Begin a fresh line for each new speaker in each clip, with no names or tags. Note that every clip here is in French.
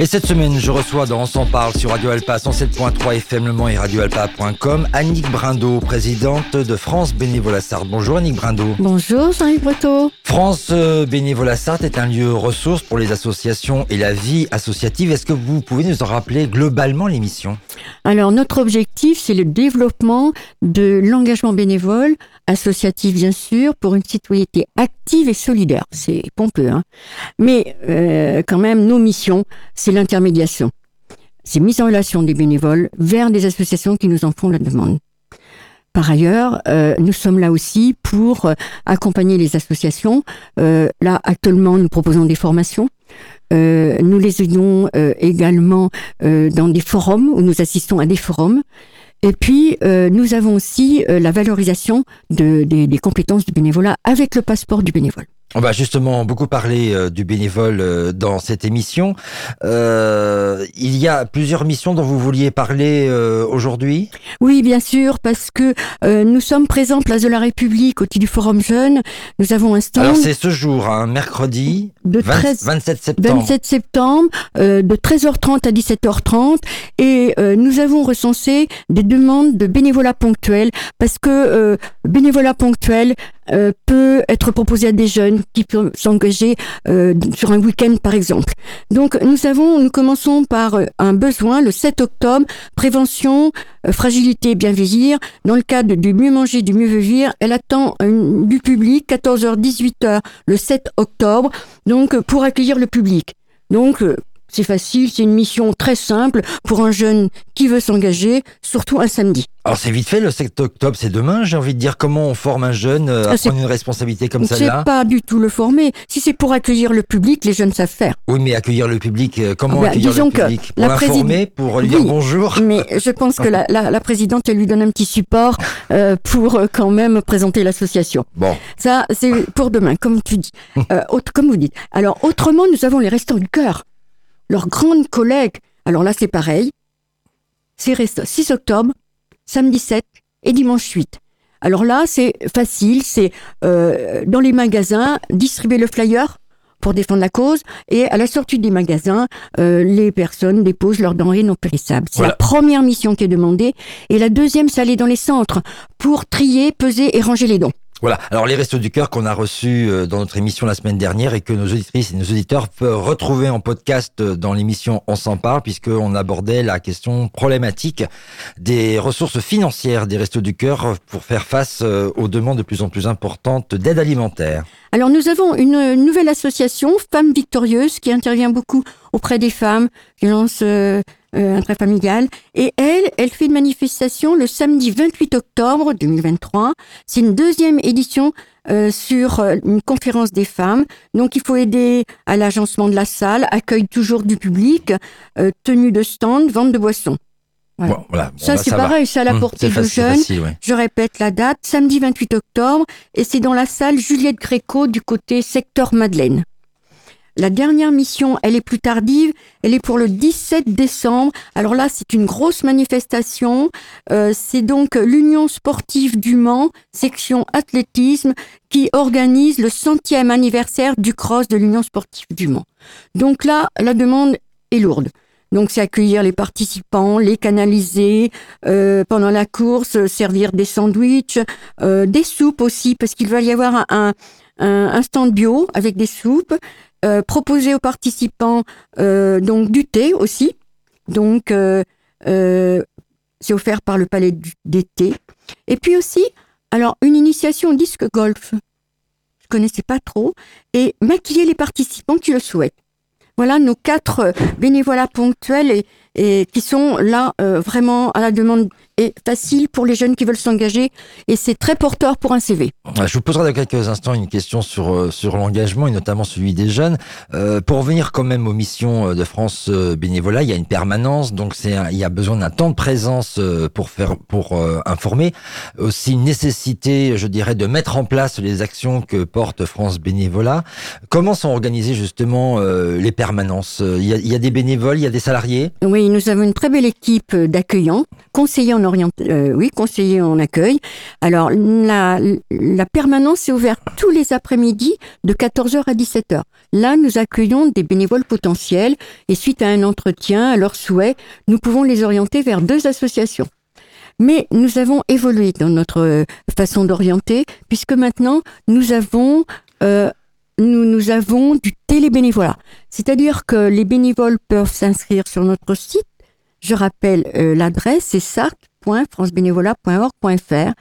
Et cette semaine, je reçois dans On s'en parle sur Radio Alpa 107.3 FM Le Mans et radioalpa.com Annick Brindot, présidente de France Bénévolat Sarthe. Bonjour Annick Brindot.
Bonjour Jean-Yves Breteau.
France euh, Bénévolat Sarthe est un lieu ressource pour les associations et la vie associative. Est-ce que vous pouvez nous en rappeler globalement l'émission?
Alors notre objectif, c'est le développement de l'engagement bénévole, associatif bien sûr, pour une citoyenneté active et solidaire. C'est pompeux, hein Mais euh, quand même, nos missions, c'est l'intermédiation. C'est mise en relation des bénévoles vers des associations qui nous en font la demande. Par ailleurs, euh, nous sommes là aussi pour euh, accompagner les associations. Euh, là, actuellement, nous proposons des formations. Nous les aidons également dans des forums où nous assistons à des forums. Et puis, nous avons aussi la valorisation de, des, des compétences du bénévolat avec le passeport du bénévole.
On va justement beaucoup parler euh, du bénévole euh, dans cette émission. Euh, il y a plusieurs missions dont vous vouliez parler aujourd'hui?
Oui, bien sûr, parce que nous sommes présents place de la République au titre du Forum Jeune. Nous avons un stand
Alors c'est ce jour, hein, mercredi
de
20
13
27 septembre.
27 septembre, de 13h30 à 17h30, et nous avons recensé des demandes de bénévolat ponctuel, parce que bénévolat ponctuel euh, peut être proposé à des jeunes qui peuvent s'engager euh, sur un week-end par exemple. Donc nous avons, nous commençons par euh, un besoin le 7 octobre, prévention, euh, fragilité, bien vieillir. Dans le cadre du mieux manger, du mieux vieillir, elle attend du public 14h, 18h le 7 octobre, donc pour accueillir le public. Donc c'est facile, c'est une mission très simple pour un jeune qui veut s'engager, surtout un samedi.
Alors c'est vite fait, le 7 octobre, c'est demain. J'ai envie de dire comment on forme un jeune euh, à
Ah, c'est-
prendre une responsabilité comme celle-là.
pas du tout le former. Si c'est pour accueillir le public, les jeunes savent faire.
Oui, mais accueillir le public, euh, comment
Ah ben,
accueillir
disons
le
que
public Pour lui dire
Oui.
bonjour.
Mais je pense que la, la, la présidente, elle lui donne un petit support euh, pour euh, quand même présenter l'association.
Bon,
Ça, c'est pour demain, comme tu dis. Euh, autre- comme vous dites. Alors, autrement, nous avons les Restos du Cœur. Leurs grandes collègues. Alors là, c'est pareil. C'est resto 6 octobre, samedi 7 et dimanche 8. Alors là, c'est facile. C'est euh, dans les magasins, distribuer le flyer pour défendre la cause. Et à la sortie des magasins, euh, les personnes déposent leurs denrées non périssables. C'est
Voilà.
la première mission qui est demandée. Et la deuxième, c'est aller dans les centres pour trier, peser et ranger les dons.
Voilà. Alors les Restos du Cœur qu'on a reçus euh, dans notre émission la semaine dernière et que nos auditrices et nos auditeurs peuvent retrouver en podcast euh, dans l'émission On s'en parle puisqu'on abordait la question problématique des ressources financières des Restos du Cœur pour faire face euh, aux demandes de plus en plus importantes d'aide alimentaire.
Alors nous avons une nouvelle association, Femmes Victorieuses, qui intervient beaucoup auprès des femmes, violences euh, intrafamiliales. Et elle, elle fait une manifestation le samedi 28 octobre 2023. C'est une deuxième édition euh, sur euh, une conférence des femmes. Donc il faut aider à l'agencement de la salle, accueil toujours du public, euh, tenue de stand, vente de boissons. Voilà.
Bon, voilà. Bon,
ça
bah,
c'est pareil, c'est à la portée
c'est
du
facile,
jeune.
facile, ouais.
Je répète la date, samedi 28 octobre, et c'est dans la salle Juliette Gréco du côté secteur Madeleine. La dernière mission, elle est plus tardive, elle est pour le 17 décembre. Alors là, c'est une grosse manifestation. Euh, c'est donc l'Union sportive du Mans, section athlétisme, qui organise le centième anniversaire du cross de l'Union sportive du Mans. Donc là, la demande est lourde. Donc c'est accueillir les participants, les canaliser, euh, pendant la course, servir des sandwichs, euh, des soupes aussi, parce qu'il va y avoir un, un, un stand bio avec des soupes, euh, proposer aux participants euh, donc du thé aussi. Donc euh, c'est offert par le palais d'été. Et puis aussi, alors une initiation au disque golf. Je connaissais pas trop et maquiller les participants qui le souhaitent. Voilà nos quatre bénévolats ponctuels qui sont là vraiment à la demande et facile pour les jeunes qui veulent s'engager et c'est très porteur pour un CV.
Ouais, Je vous poserai dans quelques instants une question sur euh, sur l'engagement et notamment celui des jeunes. Euh, pour revenir quand même aux missions euh, de France Bénévolat, il y a une permanence, donc c'est il y a besoin d'un temps de présence pour faire pour euh, informer. Aussi une nécessité, je dirais, de mettre en place les actions que porte France Bénévolat. Comment sont organisées justement euh, les permanences? Il y, a, il y a des bénévoles, il y a des salariés?
Oui, nous avons une très belle équipe d'accueillants, conseillers en euh, oui, conseiller en accueil. Alors la, permanence est ouverte tous les après-midi de 14h à 17h. Là, nous accueillons des bénévoles potentiels et suite à un entretien, à leur souhait, nous pouvons les orienter vers deux associations. Mais nous avons évolué dans notre euh, façon d'orienter puisque maintenant nous avons euh, nous, du télébénévolat. C'est-à-dire que les bénévoles peuvent s'inscrire sur notre site. Je rappelle l'adresse, c'est sarthe.francebénévolat.org.fr.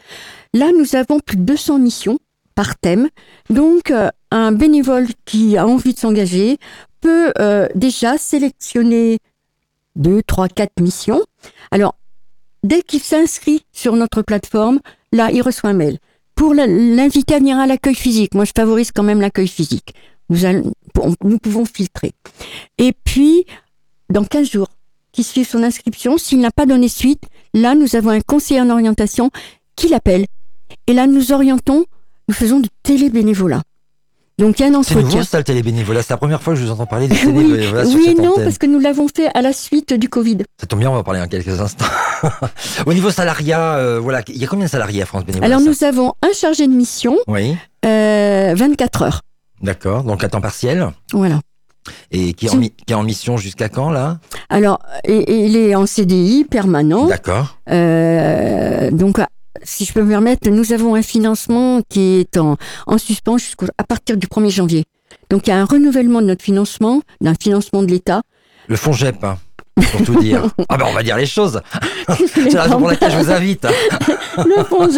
Là, nous avons plus de 200 missions par thème. Donc, euh, un bénévole qui a envie de s'engager peut euh, déjà sélectionner deux, trois, quatre missions. Alors, dès qu'il s'inscrit sur notre plateforme, là, il reçoit un mail pour l'inviter à venir à l'accueil physique. Moi, je favorise quand même l'accueil physique. Nous pouvons filtrer. Et puis, dans 15 jours, qui suit son inscription, s'il n'a pas donné suite, là, nous avons un conseiller en orientation qui l'appelle. Et là, nous orientons, nous faisons du télébénévolat. Donc, il y a un
C'est nouveau
entretien.
ça le télébénévolat. C'est la première fois que je vous entends parler de
Oui,
télébénévolat sur
oui et
cette
non,
antenne.
parce que nous l'avons fait à la suite du Covid.
Ça tombe bien, on va en parler en quelques instants. Au niveau salariat, euh, voilà, il y a combien de salariés à France Bénévolat
Alors, nous avons un chargé de mission,
Oui,
euh, 24 heures.
d'accord. Donc à temps partiel
Voilà.
Et qui est en,
Si.
mi- qui est en mission jusqu'à quand là?
Alors, il est en CDI permanent.
D'accord.
Euh, donc, si je peux me permettre, nous avons un financement qui est en, en suspens jusqu'à partir du 1er janvier. Donc, il y a un renouvellement de notre financement, d'un financement de l'État.
Le fond GEP, hein, pour tout dire. ah ben on va dire les choses. C'est la raison pour laquelle je vous invite.
le fonds.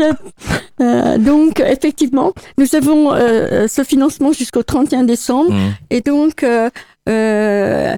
Euh, donc, effectivement, nous avons euh, ce financement jusqu'au 31 décembre.
Mmh,
Et donc, euh, euh,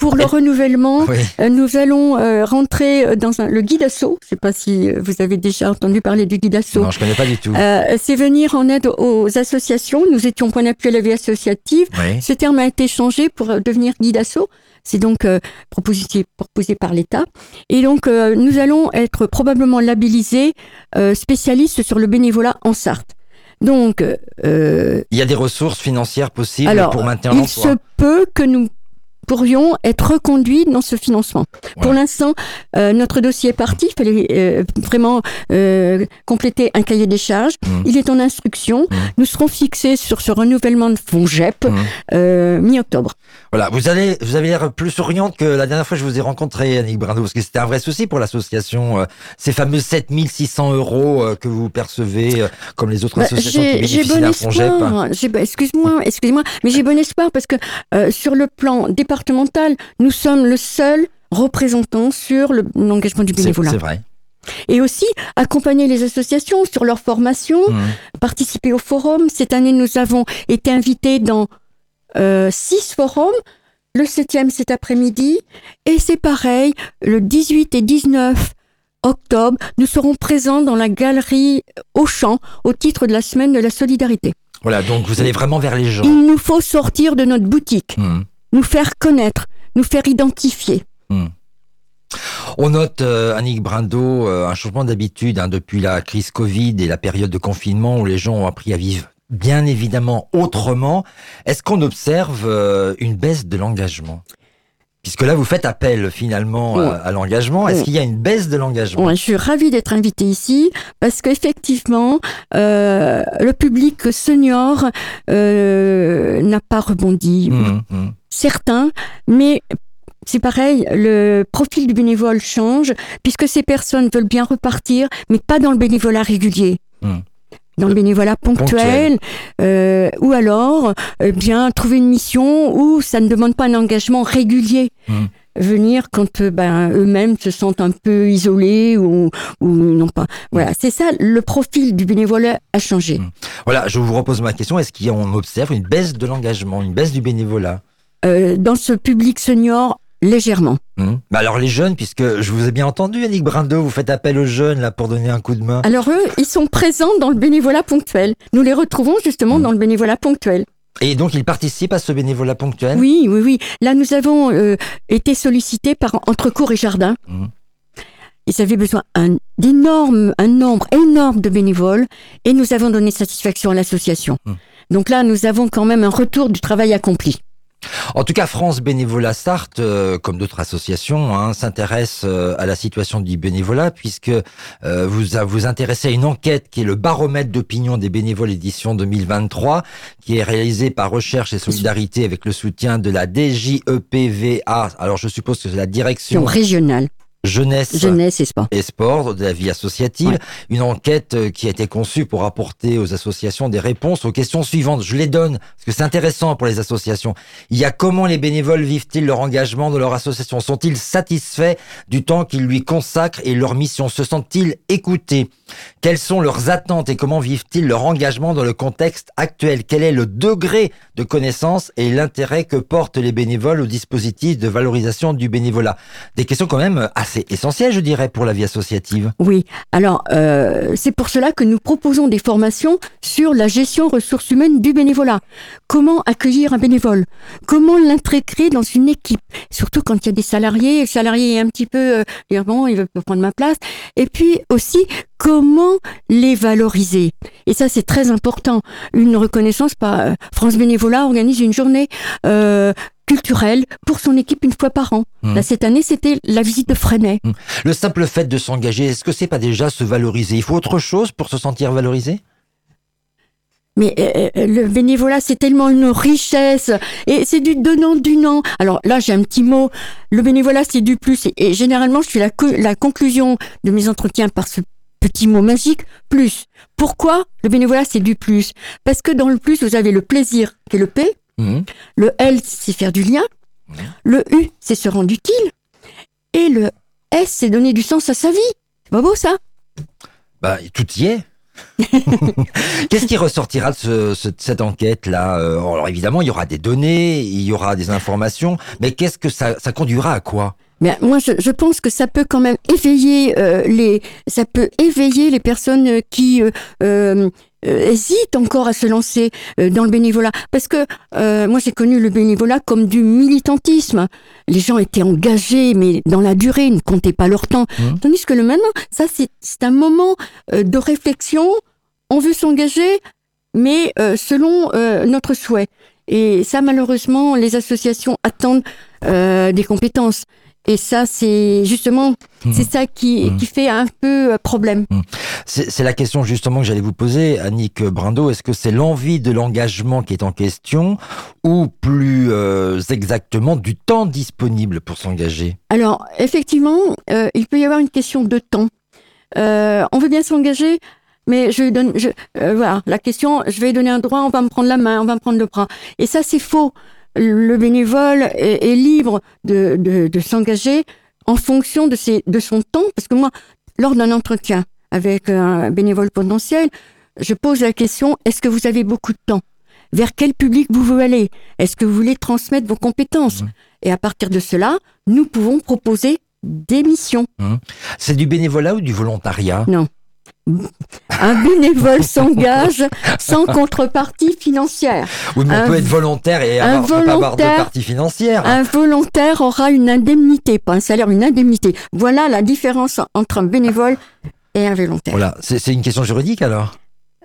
pour le renouvellement,
oui.
Euh, Nous allons euh, rentrer dans un- le guide assaut. Je ne sais pas si euh, vous avez déjà entendu parler du guide assaut.
Non, je connais pas du tout.
Euh, c'est venir en aide aux associations. Nous étions point d'appui à la vie associative.
Oui.
Ce terme a été changé pour euh, devenir guide assaut. C'est donc euh, proposé, proposé par l'État. Et donc, euh, nous allons être probablement labellisés euh, spécialistes sur le bénévolat en Sarthe. Donc, euh,
Il y a des ressources financières possibles
alors,
pour maintenir
il
l'emploi.
se peut que nous pourrions être reconduits dans ce financement. Pour l'instant, euh, notre dossier est parti. Il fallait euh, vraiment euh, compléter un cahier des charges.
Mhm.
Il est en instruction.
Mhm.
Nous serons fixés sur ce renouvellement de fonds GEP
Mhm.
euh, mi-octobre.
Voilà, vous allez, vous avez l'air plus souriante que la dernière fois que je vous ai rencontré, Annick Brando, parce que c'était un vrai souci pour l'association. euh, ces fameux 7600 euros euh, que vous percevez, euh, comme les autres
Bah,
associations qui
J'ai
bénéficient
bon
d'un
espoir. J'ai- bah, Excuse-moi, excusez-moi, mais j'ai bon espoir parce que sur le plan départemental, nous sommes le seul représentant sur le- l'engagement du bénévolat.
c'est vrai.
Et aussi accompagner les associations sur leur formation,
Mhm.
participer au forum. Cette année, nous avons été invités dans six forums. Le septième cet après-midi. Et c'est pareil, le 18 et 19 octobre, nous serons présents dans la galerie Auchan au titre de la semaine de la solidarité.
Voilà, donc vous allez vraiment vers les gens.
Il nous faut sortir de notre boutique,
Mhm.
nous faire connaître, nous faire identifier.
On note, euh, Annick Brando, euh, un changement d'habitude hein, depuis la crise Covid et la période de confinement où les gens ont appris à vivre bien évidemment autrement. Est-ce qu'on observe euh, une baisse de l'engagement? Puisque là, vous faites appel finalement à,
Ouais.
à l'engagement. Est-ce qu'il y a une baisse de l'engagement?
Je suis ravie d'être invitée ici parce qu'effectivement, euh, le public senior euh, n'a pas rebondi.
Mhm, mhm.
Certains, mais c'est pareil, le profil du bénévole change puisque ces personnes veulent bien repartir, mais pas dans le bénévolat régulier.
Hmm.
Dans le bénévolat ponctuel, euh, ou alors euh, bien trouver une mission où ça ne demande pas un engagement régulier.
Hmm.
Venir quand euh, ben, eux-mêmes se sentent un peu isolés ou, ou non pas. Voilà, c'est ça, le profil du bénévolat a changé.
Hmm. Voilà, je vous repose ma question. Est-ce qu'on observe une baisse de l'engagement, une baisse du bénévolat?
Euh, dans ce public senior, légèrement.
Mhm. Bah alors les jeunes, puisque je vous ai bien entendu, Annick Brando, vous faites appel aux jeunes là pour donner un coup de main.
Alors eux, ils sont présents dans le bénévolat ponctuel. Nous les retrouvons justement
Mm.
dans le bénévolat ponctuel.
Et donc ils participent à ce bénévolat ponctuel?
Oui, oui, oui. Là, nous avons euh, été sollicités par Entrecours et Jardin.
Mhm.
Ils avaient besoin d'énormes, un nombre énorme de bénévoles et nous avons donné satisfaction à l'association.
Mhm.
Donc là, nous avons quand même un retour du travail accompli.
En tout cas, France Bénévolat Sarthe, euh, comme d'autres associations, hein, s'intéresse euh, à la situation du bénévolat puisque euh, vous vous intéressez à une enquête qui est le baromètre d'opinion des bénévoles édition 2023, qui est réalisée par Recherche et Solidarité avec le soutien de la DJEPVA. Alors, je suppose que c'est la direction
régionale,
jeunesse
jeunesse et sport.
et sport de la vie associative,
Ouais.
une enquête euh, qui a été conçue pour apporter aux associations des réponses aux questions suivantes. Je les donne parce que c'est intéressant pour les associations. Il y a comment les bénévoles vivent-ils leur engagement dans leur association? Sont-ils satisfaits du temps qu'ils lui consacrent et leur mission? Se sentent-ils écoutés? Quelles sont leurs attentes et comment vivent-ils leur engagement dans le contexte actuel? Quel est le degré de connaissance et l'intérêt que portent les bénévoles au dispositif de valorisation du bénévolat? Des questions quand même assez essentielles, je dirais, pour la vie associative.
Oui, alors euh, c'est pour cela que nous proposons des formations sur la gestion ressources humaines du bénévolat. Comment accueillir un bénévole? Comment l'intégrer dans une équipe? Surtout quand il y a des salariés, le salarié est un petit peu, euh, dire, bon, il veut prendre ma place. Et puis aussi, comment les valoriser? Et ça, c'est très important. Une reconnaissance par euh, France Bénévolat organise une journée euh, culturelle pour son équipe une fois par an. Là, cette année, c'était la visite de Freinet.
Le simple fait de s'engager, est-ce que c'est pas déjà se valoriser? Il faut autre chose pour se sentir valorisé?
Mais euh, euh, le bénévolat, c'est tellement une richesse et c'est du donnant-donnant. Alors là, j'ai un petit mot. Le bénévolat, c'est du plus. Et, et généralement, je fais la, co- la conclusion de mes entretiens par ce petit mot magique, plus. Pourquoi le bénévolat, c'est du plus? Parce que dans le plus, vous avez le plaisir, qui est le P.
Mhm.
Le L, c'est faire du lien. Le U, c'est se rendre utile. Et le S, c'est donner du sens à sa vie. C'est pas beau, ça?
Bah, tout y est. Qu'est-ce qui ressortira de ce- ce- cette enquête-là? Euh, Alors évidemment, il y aura des données, il y aura des informations, mais qu'est-ce que ça, ça conduira à quoi?
Mais moi, je, je pense que ça peut quand même éveiller euh, les, ça peut éveiller les personnes qui euh, hésitent encore à se lancer euh, dans le bénévolat. Parce que euh, moi, j'ai connu le bénévolat comme du militantisme. Les gens étaient engagés, mais dans la durée, ils ne comptaient pas leur temps.
Mhm.
Tandis que le maintenant, ça, c'est c'est un moment euh, de réflexion. On veut s'engager, mais euh, selon euh, notre souhait. Et ça, malheureusement, les associations attendent euh, des compétences. Et ça, c'est justement,
Mhm.
c'est ça qui,
Mhm.
qui fait un peu euh, problème.
C'est c'est la question justement que j'allais vous poser, Annick Brindo. Est-ce que c'est l'envie de l'engagement qui est en question ou plus euh, exactement du temps disponible pour s'engager?
Alors, effectivement, euh, il peut y avoir une question de temps. Euh, on veut bien s'engager, mais je donne, je, voilà, la question, je vais donner un droit, on va me prendre la main, on va me prendre le bras. Et ça, c'est faux. Le bénévole est, est libre de, de, de s'engager en fonction de, ses, de son temps, parce que moi, lors d'un entretien avec un bénévole potentiel, je pose la question, est-ce que vous avez beaucoup de temps? Vers quel public vous voulez aller? Est-ce que vous voulez transmettre vos compétences? Et à partir de cela, nous pouvons proposer des missions.
C'est du bénévolat ou du volontariat?
Un bénévole s'engage sans contrepartie financière.
Oui, mais on
Un
peut être volontaire et avoir, ne pas avoir de
volontaire-
partie financière.
Un volontaire aura une indemnité, pas un salaire, une indemnité. Voilà la différence entre un bénévole et un volontaire.
Voilà, c'est une question juridique alors?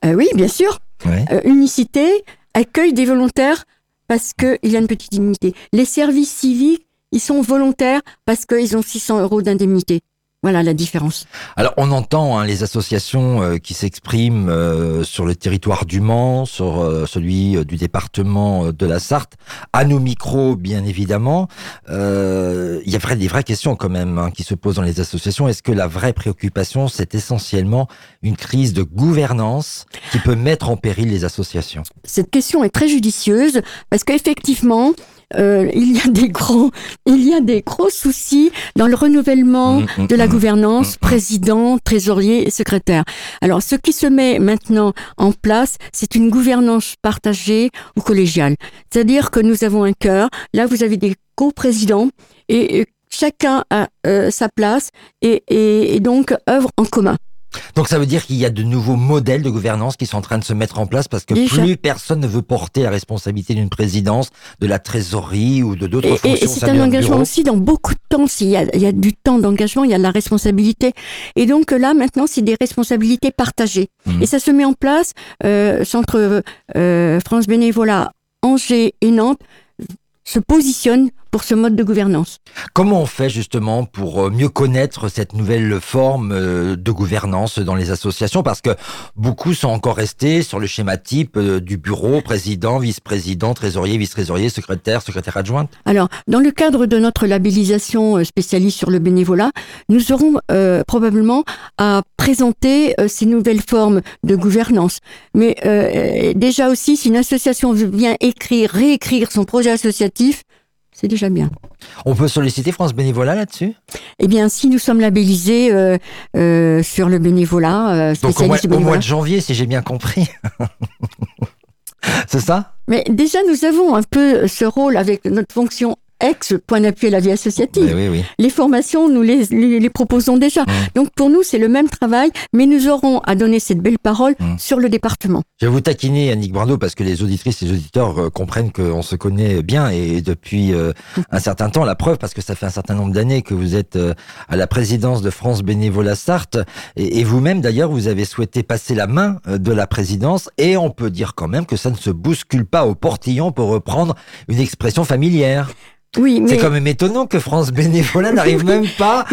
Euh, oui, bien sûr. Euh, unicité accueille des volontaires parce qu'il y a une petite indemnité. Les services civiques, ils sont volontaires parce qu'ils ont 600 euros d'indemnité. Voilà la différence.
Alors on entend hein, les associations euh, qui s'expriment euh, sur le territoire du Mans, sur euh, celui euh, du département euh, de la Sarthe, à nos micros bien évidemment. Euh, Il y a vrai, des vraies questions quand même hein, qui se posent dans les associations. Est-ce que la vraie préoccupation c'est essentiellement une crise de gouvernance qui peut mettre en péril les associations?
Cette question est très judicieuse parce qu'effectivement, euh, il y a des gros, il y a des gros soucis dans le renouvellement
Mmh, mmh,
de la gouvernance,
Mm, mm.
président, trésorier et secrétaire. Alors, ce qui se met maintenant en place, c'est une gouvernance partagée ou collégiale. C'est-à-dire que nous avons un cœur. Là, vous avez des co-présidents et euh, chacun a euh, sa place et, et, et donc œuvre en commun.
Donc ça veut dire qu'il y a de nouveaux modèles de gouvernance qui sont en train de se mettre en place parce que plus personne ne veut porter la responsabilité d'une présidence, de la trésorerie ou de d'autres fonctions.
et c'est un engagement aussi dans beaucoup de temps. S'il y a, il y a du temps d'engagement, il y a de la responsabilité. Et donc là, maintenant, c'est des responsabilités partagées.
Mhm.
Et ça se met en place, euh, Centre euh, France Bénévolat, Angers et Nantes se positionnent pour ce mode de gouvernance.
Comment on fait justement pour euh, mieux connaître cette nouvelle forme euh, de gouvernance dans les associations? Parce que beaucoup sont encore restés sur le schéma type euh, du bureau, président, vice-président, trésorier, vice-trésorier, secrétaire, secrétaire adjointe.
Alors, dans le cadre de notre labellisation spécialiste sur le bénévolat, nous aurons euh, probablement à présenter euh, ces nouvelles formes de gouvernance. Mais euh, déjà aussi, si une association vient écrire, réécrire son projet associatif, c'est déjà bien.
On peut solliciter France Bénévolat là-dessus?
Eh bien, si nous sommes labellisés euh, euh, sur le bénévolat euh,
Donc au mois, au de janvier, si j'ai bien compris. C'est ça?
Mais déjà, nous avons un peu ce rôle avec notre fonction ex point d'appui à la vie associative.
Oui, oui, oui.
Les formations, nous les, les, les proposons déjà.
Mmh.
Donc pour nous, c'est le même travail, mais nous aurons à donner cette belle parole
Mmh.
sur le département.
Je vais vous taquiner, Annick Brando, parce que les auditrices et les auditeurs euh, comprennent qu'on se connaît bien et depuis euh, un certain temps. La preuve, parce que ça fait un certain nombre d'années que vous êtes euh, à la présidence de France Bénévolat Sarthe et, et vous-même, d'ailleurs, vous avez souhaité passer la main de la présidence et on peut dire quand même que ça ne se bouscule pas au portillon pour reprendre une expression familière.
Oui, mais,
C'est quand même étonnant que France Bénévolat n'arrive même pas.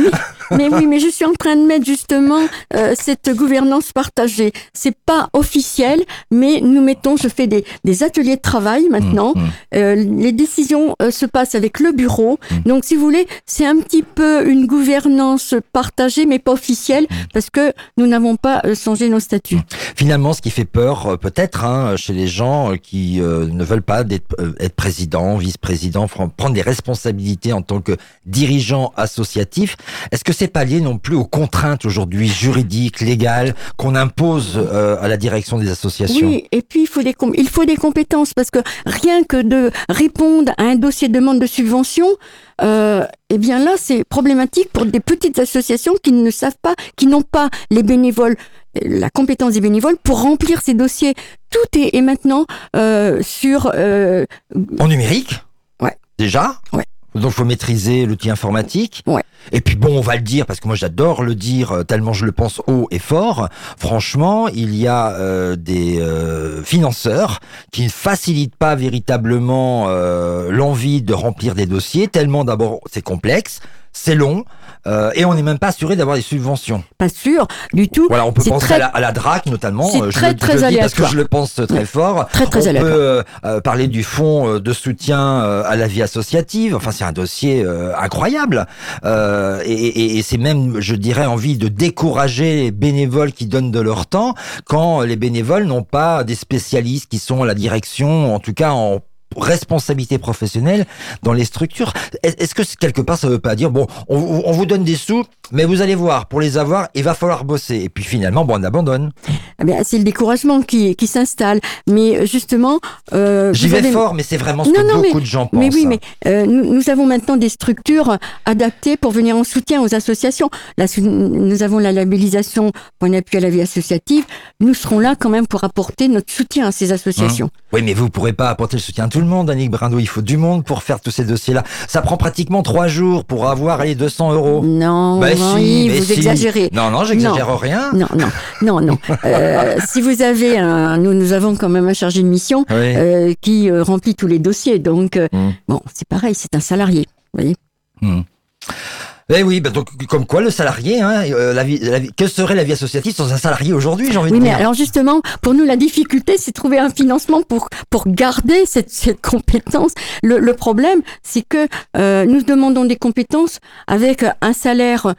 Mais oui, mais je suis en train de mettre justement euh, cette gouvernance partagée. C'est pas officiel, mais nous mettons, je fais des, des ateliers de travail maintenant.
Mmh, mmh.
Euh, les décisions euh, se passent avec le bureau.
Mm.
Donc, si vous voulez, c'est un petit peu une gouvernance partagée, mais pas officielle, parce que nous n'avons pas euh, changé nos statuts.
Finalement, ce qui fait peur, euh, peut-être, hein, chez les gens euh, qui euh, ne veulent pas d'être, euh, être président, vice-président, prendre des responsabilités en tant que dirigeant associatif, est-ce que c'est pas lié non plus aux contraintes aujourd'hui juridiques, légales, qu'on impose euh, à la direction des associations?
Oui, et puis il faut des il faut des compétences parce que rien que de répondre à un dossier de demande de subvention, euh, eh bien là c'est problématique pour des petites associations qui ne savent pas, qui n'ont pas les bénévoles, la compétence des bénévoles pour remplir ces dossiers. Tout est, est maintenant euh, sur euh,
En numérique?
Ouais.
Déjà?
Ouais.
Donc, faut maîtriser l'outil informatique.
Ouais.
Et puis bon, on va le dire parce que moi j'adore le dire euh, tellement je le pense haut et fort. Franchement, il y a euh, des euh, financeurs qui ne facilitent pas véritablement euh, l'envie de remplir des dossiers. Tellement d'abord c'est complexe, c'est long euh, et on n'est même pas assuré d'avoir des subventions.
pas sûr du tout.
Voilà, on peut penser
très-
à, la, à la DRAC notamment.
c'est
euh,
très, très
dis parce que
aléatoire.
je le pense très fort.
Très très
On peut
aléatoire.
euh, euh, parler du fonds de soutien à la vie associative. Enfin, c'est un dossier incroyable. Et et- et c'est même, je dirais, envie de décourager les bénévoles qui donnent de leur temps quand les bénévoles n'ont pas des spécialistes qui sont à la direction, en tout cas en responsabilité professionnelle dans les structures. Est- Est-ce que quelque part ça veut pas dire bon, on vous donne des sous, mais vous allez voir, pour les avoir, il va falloir bosser. Et puis finalement, bon, on abandonne.
Eh bien, c'est le découragement qui, qui s'installe. Mais justement, euh,
J'y vais
avez-
fort, mais c'est vraiment ce
Non,
que
non,
beaucoup
mais-
de gens pensent.
Mais oui,
hein.
mais euh, nous, nous avons maintenant des structures adaptées pour venir en soutien aux associations. Là, nous avons la labellisation point d'appui à la vie associative. Nous serons là quand même pour apporter notre soutien à ces associations.
Oui, mais vous pourrez pas apporter le soutien à tout le monde, Annick Brindot. Il faut du monde pour faire tous ces dossiers-là. Ça prend pratiquement trois jours pour avoir les 200 euros.
Non,
Bah
oui,
si, mais
vous
si.
exagérez.
Non, non, j'exagère rien.
Non, non, non, non. Euh, si vous avez un, nous, nous avons quand même un chargé de mission
Oui.
euh, qui euh, remplit tous les dossiers. Donc, euh,
Mm.
bon, c'est pareil, c'est un salarié. Vous voyez
Hmm. Eh oui, bah donc comme quoi le salarié, hein, euh, la vie, la vie- que serait la vie associative sans un salarié aujourd'hui, j'ai envie
Oui,
de
mais
dire.
alors justement, pour nous, la difficulté, c'est de trouver un financement pour pour garder cette, cette compétence. Le, le problème, c'est que euh, nous demandons des compétences avec un salaire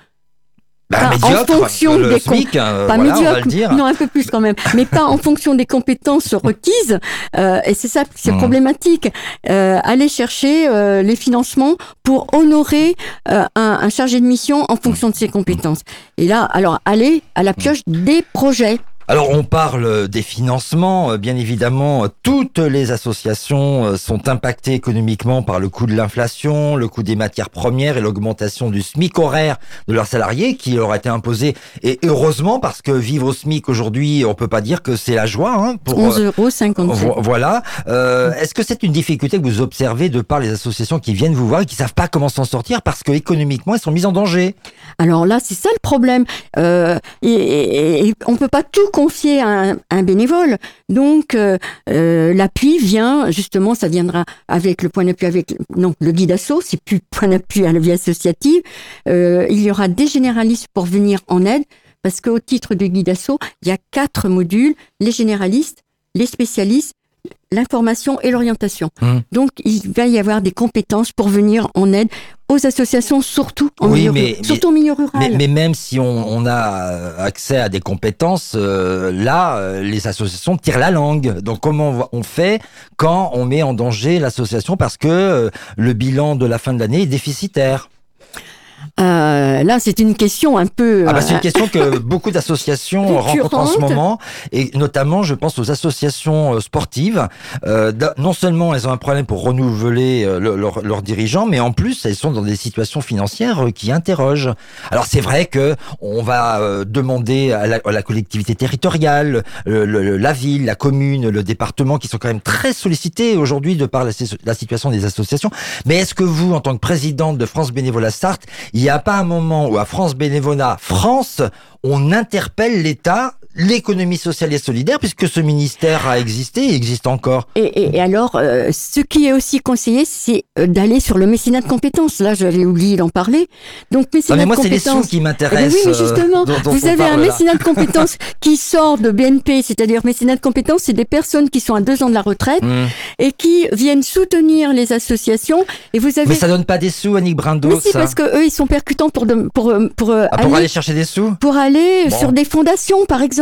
Bah,
pas en
médiocre,
fonction
le
des
SMIC, hein,
pas
voilà, on va
médiocre,
le dire.
non un peu plus quand même, mais pas en fonction des compétences requises. Euh, et c'est ça, c'est
Mhm.
problématique. Euh, aller chercher euh, les financements pour honorer euh, un, un chargé de mission en fonction de ses compétences. Et là, alors aller à la pioche des projets.
Alors on parle des financements, euh, bien évidemment, euh, toutes les associations euh, sont impactées économiquement par le coût de l'inflation, le coût des matières premières et l'augmentation du SMIC horaire de leurs salariés qui leur a été imposé. Et heureusement parce que vivre au SMIC aujourd'hui, on peut pas dire que c'est la joie. Hein, pour,
11
euh,
euros 57.
vo- voilà. Euh, Est-ce que c'est une difficulté que vous observez de par les associations qui viennent vous voir et qui savent pas comment s'en sortir parce que économiquement elles sont mises en danger?
Alors là, c'est ça le problème. Euh, et, et- et on peut pas tout confié à un, un bénévole. Donc, euh, euh, l'appui vient, justement, ça viendra avec le point d'appui, avec non, le guide asso, c'est plus point d'appui à la vie associative. Euh, il y aura des généralistes pour venir en aide, parce qu'au titre du guide asso, il y a quatre modules, les généralistes, les spécialistes, l'information et l'orientation.
Hmm.
Donc, il va y avoir des compétences pour venir en aide aux associations, surtout en
Oui,
milieu,
mais-
ru- surtout en milieu rural.
Mais, mais même si on, on a euh, accès à des compétences, euh, là, euh, les associations tirent la langue. Donc comment on, fait quand on met en danger l'association parce que euh, le bilan de la fin de l'année est déficitaire?
Euh, là, c'est une question un peu.
Ah bah, c'est
euh,
une question que beaucoup d'associations rencontrent en ce moment, et notamment, je pense aux associations euh, sportives. Euh, non seulement elles ont un problème pour renouveler euh, le- leur- leurs dirigeants, mais en plus elles sont dans des situations financières euh, qui interrogent. Alors c'est vrai que on va euh, demander à la, à la collectivité territoriale, le- le- la ville, la commune, le département, qui sont quand même très sollicités aujourd'hui de par la, la situation des associations. Mais est-ce que vous, en tant que présidente de France Bénévolat Sarthe, il n'y a pas un moment où à France Bénévolat France, on interpelle l'État, l'économie sociale et solidaire, puisque ce ministère a existé et existe encore.
Et, et- et alors, euh, ce qui est aussi conseillé, c'est euh, d'aller sur le mécénat de compétences. Là, j'avais oublié d'en parler. Donc,
Non,
mécénat
mais moi,
de
c'est les sous
compétences.
qui
Eh ben
m'intéressent.
oui, mais
euh,
justement,
dont- dont
vous avez un
là.
mécénat de compétences qui sort de BNP, c'est-à-dire mécénat de compétences, c'est des personnes qui sont à deux ans de la retraite
Mmh.
et qui viennent soutenir les associations. Et vous avez
Mais ça donne pas des sous, Annick Brindot,
Mais si,
ça
parce que eux, ils sont percutants pour de- pour pour,
Ah, pour
aller
aller chercher des sous
pour aller
Bon.
sur des fondations, par exemple.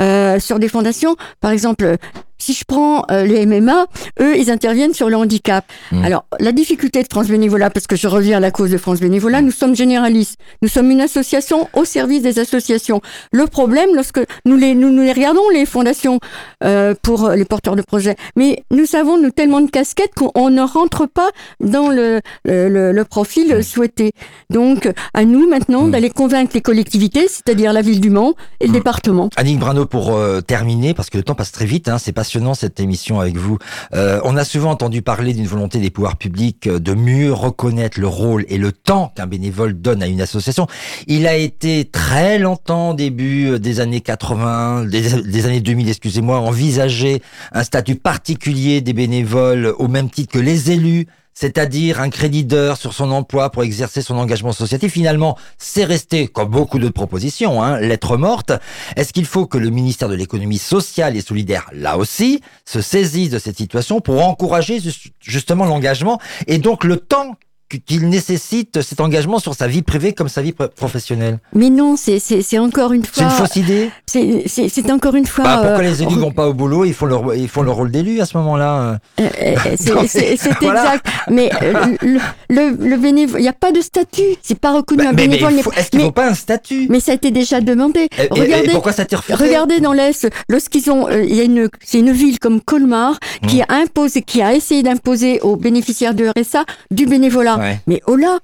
Euh, sur des fondations, par exemple, si je prends euh, les MMA, eux, ils interviennent sur le handicap.
Mm.
Alors, la difficulté de France Bénévolat, parce que je reviens à la cause de France Bénévolat, nous sommes généralistes. Nous sommes une association au service des associations. Le problème, lorsque nous les, nous, nous les regardons, les fondations, euh, pour les porteurs de projets, mais nous avons nous, tellement de casquettes qu'on on ne rentre pas dans le, le, le- profil souhaité. Donc, à nous maintenant
Mm.
d'aller convaincre les collectivités, c'est-à-dire la ville du Mans et le
Mm.
département.
Annick Brindot, pour euh, terminer, parce que le temps passe très vite, hein, c'est passionnant cette émission avec vous. Euh, on a souvent entendu parler d'une volonté des pouvoirs publics euh, de mieux reconnaître le rôle et le temps qu'un bénévole donne à une association. Il a été très longtemps, début euh, des années 80, des, des années 2000, excusez-moi, envisagé un statut particulier des bénévoles au même titre que les élus c'est-à-dire un crédit d'heure sur son emploi pour exercer son engagement associatif. Finalement, c'est resté, comme beaucoup d'autres propositions, hein, lettre morte. Est-ce qu'il faut que le ministère de l'économie sociale et solidaire, là aussi, se saisisse de cette situation pour encourager ju- justement l'engagement et donc le temps qu'il nécessite cet engagement sur sa vie privée comme sa vie pr- professionnelle
Mais non, c'est encore une
C'est une
fois,
fausse idée
c'est encore une fois.
bah, Pourquoi
euh,
les élus vont pas au boulot? Ils font leur, ils font leur rôle d'élu à ce moment-là.
Euh, euh, c'est-
voilà.
exact. Mais euh, le, le, le bénévole, il n'y a pas de statut. C'est pas reconnu.
Bah,
un bénévole
est-ce qu'il
mais,
faut pas un statut?
mais ça a été déjà demandé.
Et- et- et
regardez,
pourquoi ça
regardez dans l'Est, lorsqu'ils ont, il y a une, c'est une ville comme Colmar qui
Mmh.
a imposé, qui a essayé d'imposer aux bénéficiaires de RSA du bénévolat.
Ouais.
Mais oh là,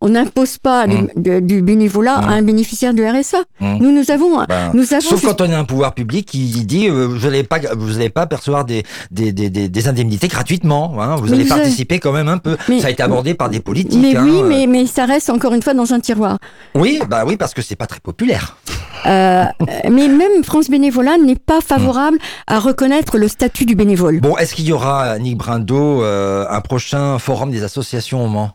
on n'impose pas du-
Mmh.
de- du bénévolat
Mmh.
à un bénéficiaire de RSA.
Mmh.
Nous, nous avons,
Ben,
nous avons.
Sauf quand on est un pouvoir public qui dit euh, vous n'allez pas vous allez pas percevoir des des, des, des, indemnités gratuitement hein, vous
Mais
allez
vous avez-
participer quand même un peu
Mais-
ça a été abordé par des politiques
mais
hein,
oui,
euh.
mais, mais ça reste encore une fois dans un tiroir.
oui bah oui parce que c'est pas très populaire
Euh, mais même France Bénévolat n'est pas favorable à reconnaître le statut du bénévole.
bon est-ce qu'il y aura Nick Brindo euh, un prochain forum des associations au Mans?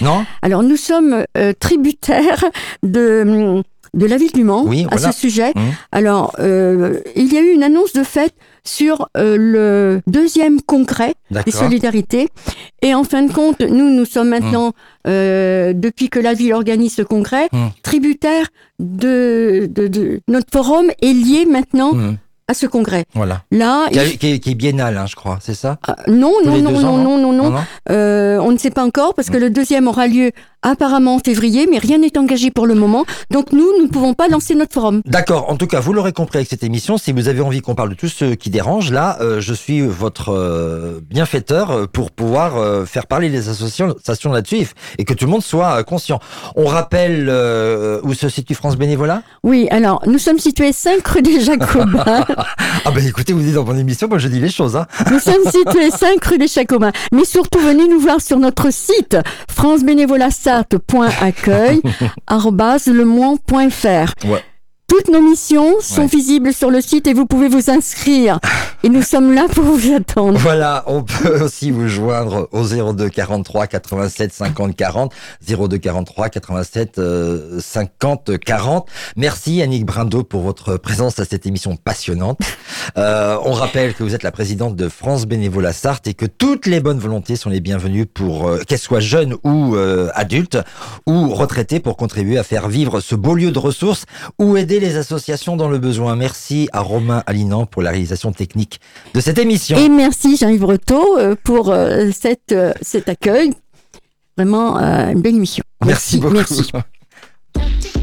Non?
Alors nous sommes euh, tributaires de, de la ville du Mans
Oui,
à ce sujet.
Mmh.
Alors euh, il y a eu une annonce de fait sur euh, le deuxième congrès des solidarités. Et en fin de compte, nous, nous sommes maintenant, euh, depuis que la ville organise ce congrès,
Mmh.
tributaires de, de, de- Notre forum est lié maintenant
Mmh,
à ce congrès.
voilà.
Là,
qui, a-
il-
qui est, qui est hein, je crois c'est ça?
Ah, non, non, non, non, non, non, non,
non
Euh, on ne sait pas encore parce que le deuxième aura lieu apparemment en février, mais rien n'est engagé pour le moment. Donc nous, nous ne pouvons pas lancer notre forum.
D'accord. En tout cas, vous l'aurez compris avec cette émission. Si vous avez envie qu'on parle de tout ce qui dérange, là, euh, je suis votre euh, bienfaiteur euh, pour pouvoir euh, faire parler les associations là-dessus et, que tout le monde soit conscient. On rappelle où se situe France Bénévolat?
Oui, alors nous sommes situés 5 rue des Jacobins.
Ah ben écoutez, vous dites dans mon émission, moi je dis les choses. Hein.
nous sommes situés 5 rue des Jacobins. Mais surtout, venez nous voir sur notre site francebénévolassart.accueil arobase lemoine.fr.
Ouais.
Toutes nos missions sont
Ouais.
visibles sur le site et vous pouvez vous inscrire. Et nous sommes là pour vous attendre.
Voilà, on peut aussi vous joindre au 02 43 87 50 40, 02 43 87 euh, 50 40. Merci Annick Brindo pour votre présence à cette émission passionnante. Euh, on rappelle que vous êtes la présidente de France Bénévolat Sarthe et que toutes les bonnes volontés sont les bienvenues pour euh, qu'elles soient jeunes ou euh, adultes ou retraités pour contribuer à faire vivre ce beau lieu de ressources ou aider les associations dans le besoin. Merci à Romain Alinan pour la réalisation technique de cette émission.
Et merci Jean-Yves Breteau pour euh, cette, euh, cet accueil. Vraiment euh, une belle émission.
Merci beaucoup.
Merci.